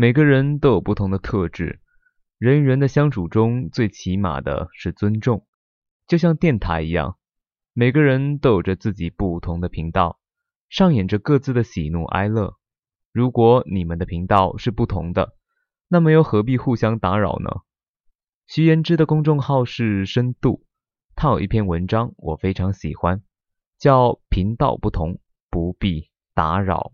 每个人都有不同的特质，人与人的相处中最起码的是尊重，就像电台一样，每个人都有着自己不同的频道，上演着各自的喜怒哀乐。如果你们的频道是不同的，那么又何必互相打扰呢？徐言之的公众号是深度，他有一篇文章我非常喜欢，叫“频道不同，不必打扰”。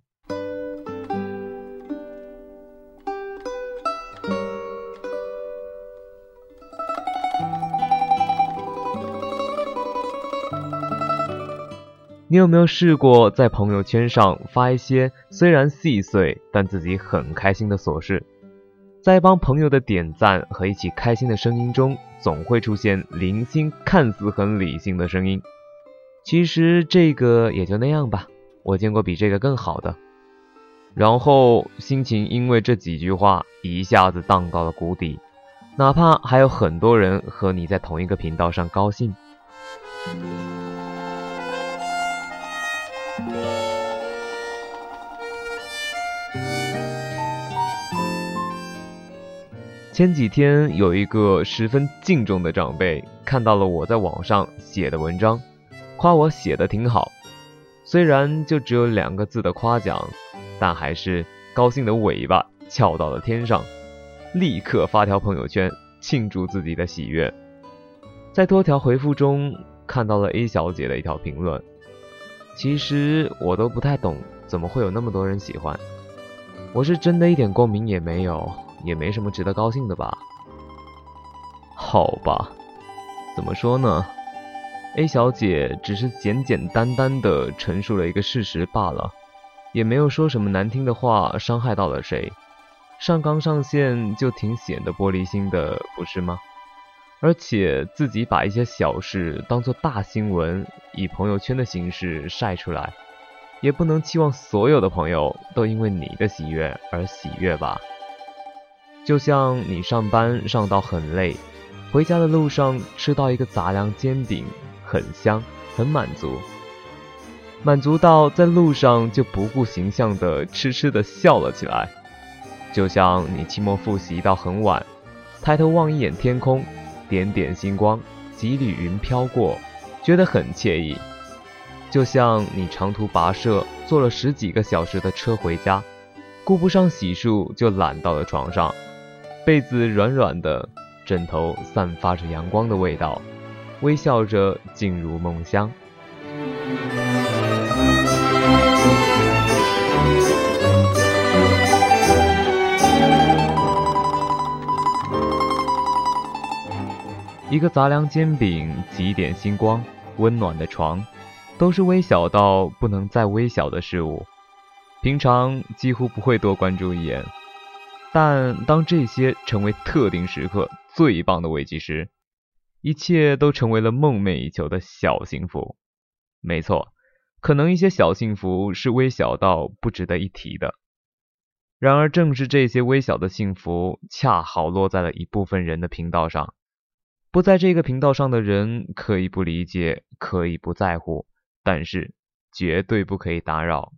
你有没有试过在朋友圈上发一些虽然细碎但自己很开心的琐事？在帮朋友的点赞和一起开心的声音中，总会出现零星、看似很理性的声音。其实这个也就那样吧，我见过比这个更好的。然后心情因为这几句话一下子荡到了谷底，哪怕还有很多人和你在同一个频道上高兴。前几天有一个十分敬重的长辈看到了我在网上写的文章，夸我写的挺好。虽然就只有两个字的夸奖，但还是高兴的尾巴翘到了天上，立刻发条朋友圈庆祝自己的喜悦。在多条回复中看到了 A 小姐的一条评论，其实我都不太懂，怎么会有那么多人喜欢？我是真的一点共鸣也没有。也没什么值得高兴的吧？好吧，怎么说呢？A 小姐只是简简单单的陈述了一个事实罢了，也没有说什么难听的话，伤害到了谁。上纲上线就挺显得玻璃心的，不是吗？而且自己把一些小事当做大新闻，以朋友圈的形式晒出来，也不能期望所有的朋友都因为你的喜悦而喜悦吧。就像你上班上到很累，回家的路上吃到一个杂粮煎饼，很香，很满足，满足到在路上就不顾形象的痴痴的笑了起来。就像你期末复习到很晚，抬头望一眼天空，点点星光，几缕云飘过，觉得很惬意。就像你长途跋涉，坐了十几个小时的车回家，顾不上洗漱就懒到了床上。被子软软的，枕头散发着阳光的味道，微笑着进入梦乡。一个杂粮煎饼，几点星光，温暖的床，都是微小到不能再微小的事物，平常几乎不会多关注一眼。但当这些成为特定时刻最棒的慰藉时，一切都成为了梦寐以求的小幸福。没错，可能一些小幸福是微小到不值得一提的。然而，正是这些微小的幸福，恰好落在了一部分人的频道上。不在这个频道上的人，可以不理解，可以不在乎，但是绝对不可以打扰。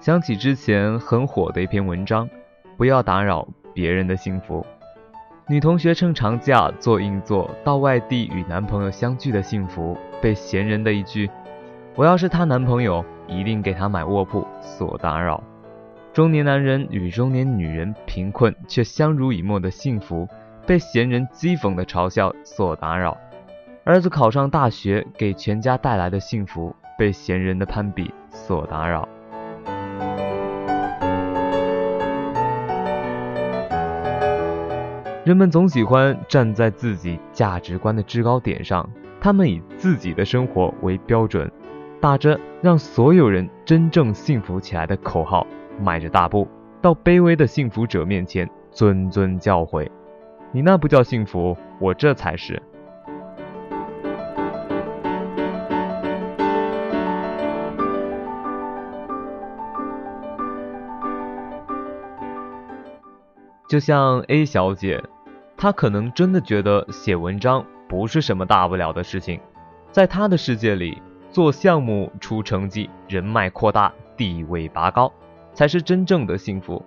想起之前很火的一篇文章，不要打扰别人的幸福。女同学趁长假做硬座到外地与男朋友相聚的幸福，被闲人的一句“我要是她男朋友，一定给她买卧铺”所打扰。中年男人与中年女人贫困却相濡以沫的幸福，被闲人讥讽的嘲笑所打扰。儿子考上大学给全家带来的幸福，被闲人的攀比所打扰。人们总喜欢站在自己价值观的制高点上，他们以自己的生活为标准，打着让所有人真正幸福起来的口号，迈着大步到卑微的幸福者面前谆谆教诲：“你那不叫幸福，我这才是。”就像 A 小姐，她可能真的觉得写文章不是什么大不了的事情，在她的世界里，做项目出成绩，人脉扩大，地位拔高，才是真正的幸福。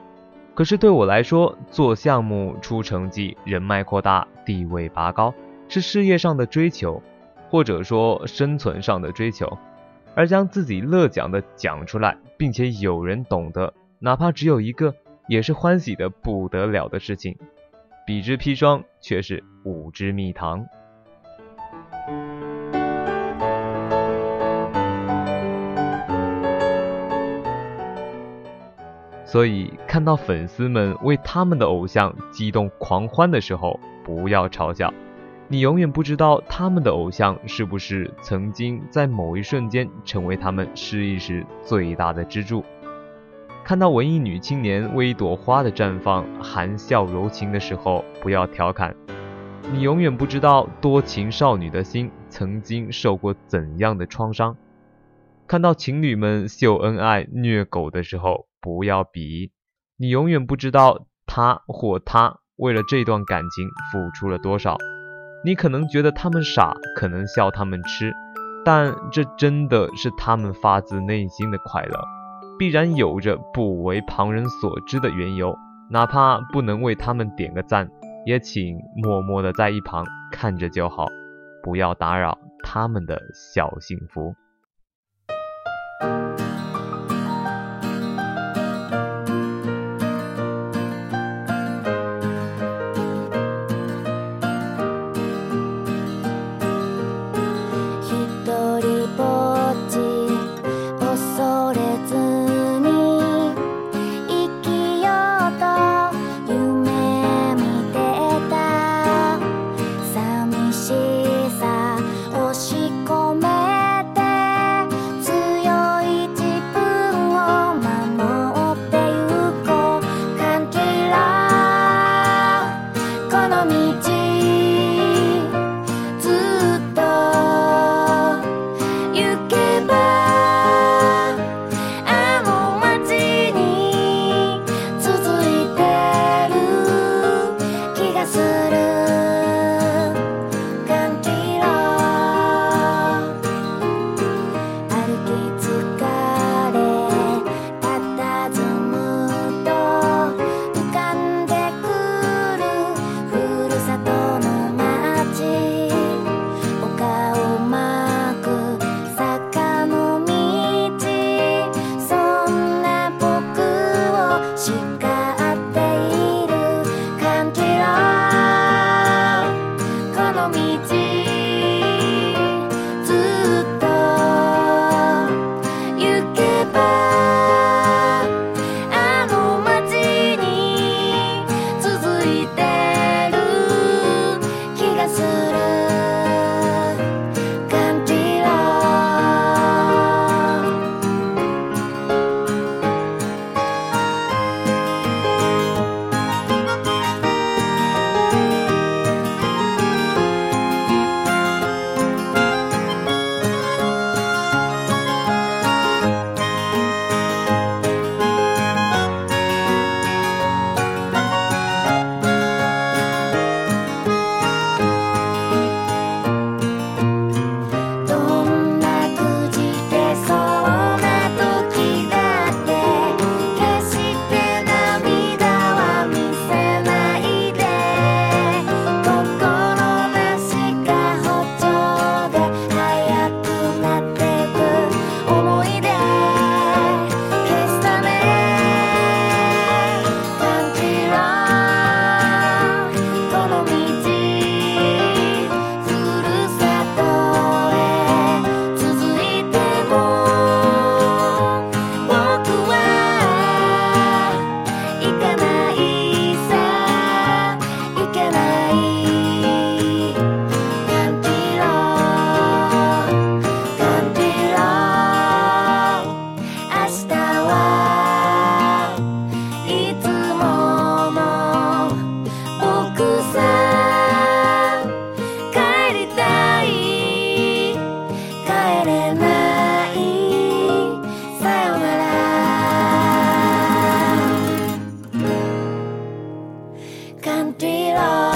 可是对我来说，做项目出成绩，人脉扩大，地位拔高，是事业上的追求，或者说生存上的追求。而将自己乐讲的讲出来，并且有人懂得，哪怕只有一个，也是欢喜的不得了的事情。彼之砒霜，却是吾之蜜糖。所以，看到粉丝们为他们的偶像激动狂欢的时候，不要嘲笑。你永远不知道他们的偶像是不是曾经在某一瞬间成为他们失意时最大的支柱。看到文艺女青年为一朵花的绽放含笑柔情的时候，不要调侃。你永远不知道多情少女的心曾经受过怎样的创伤。看到情侣们秀恩爱虐狗的时候。不要比，你永远不知道他或她为了这段感情付出了多少。你可能觉得他们傻，可能笑他们痴，但这真的是他们发自内心的快乐，必然有着不为旁人所知的缘由。哪怕不能为他们点个赞，也请默默的在一旁看着就好，不要打扰他们的小幸福。empty.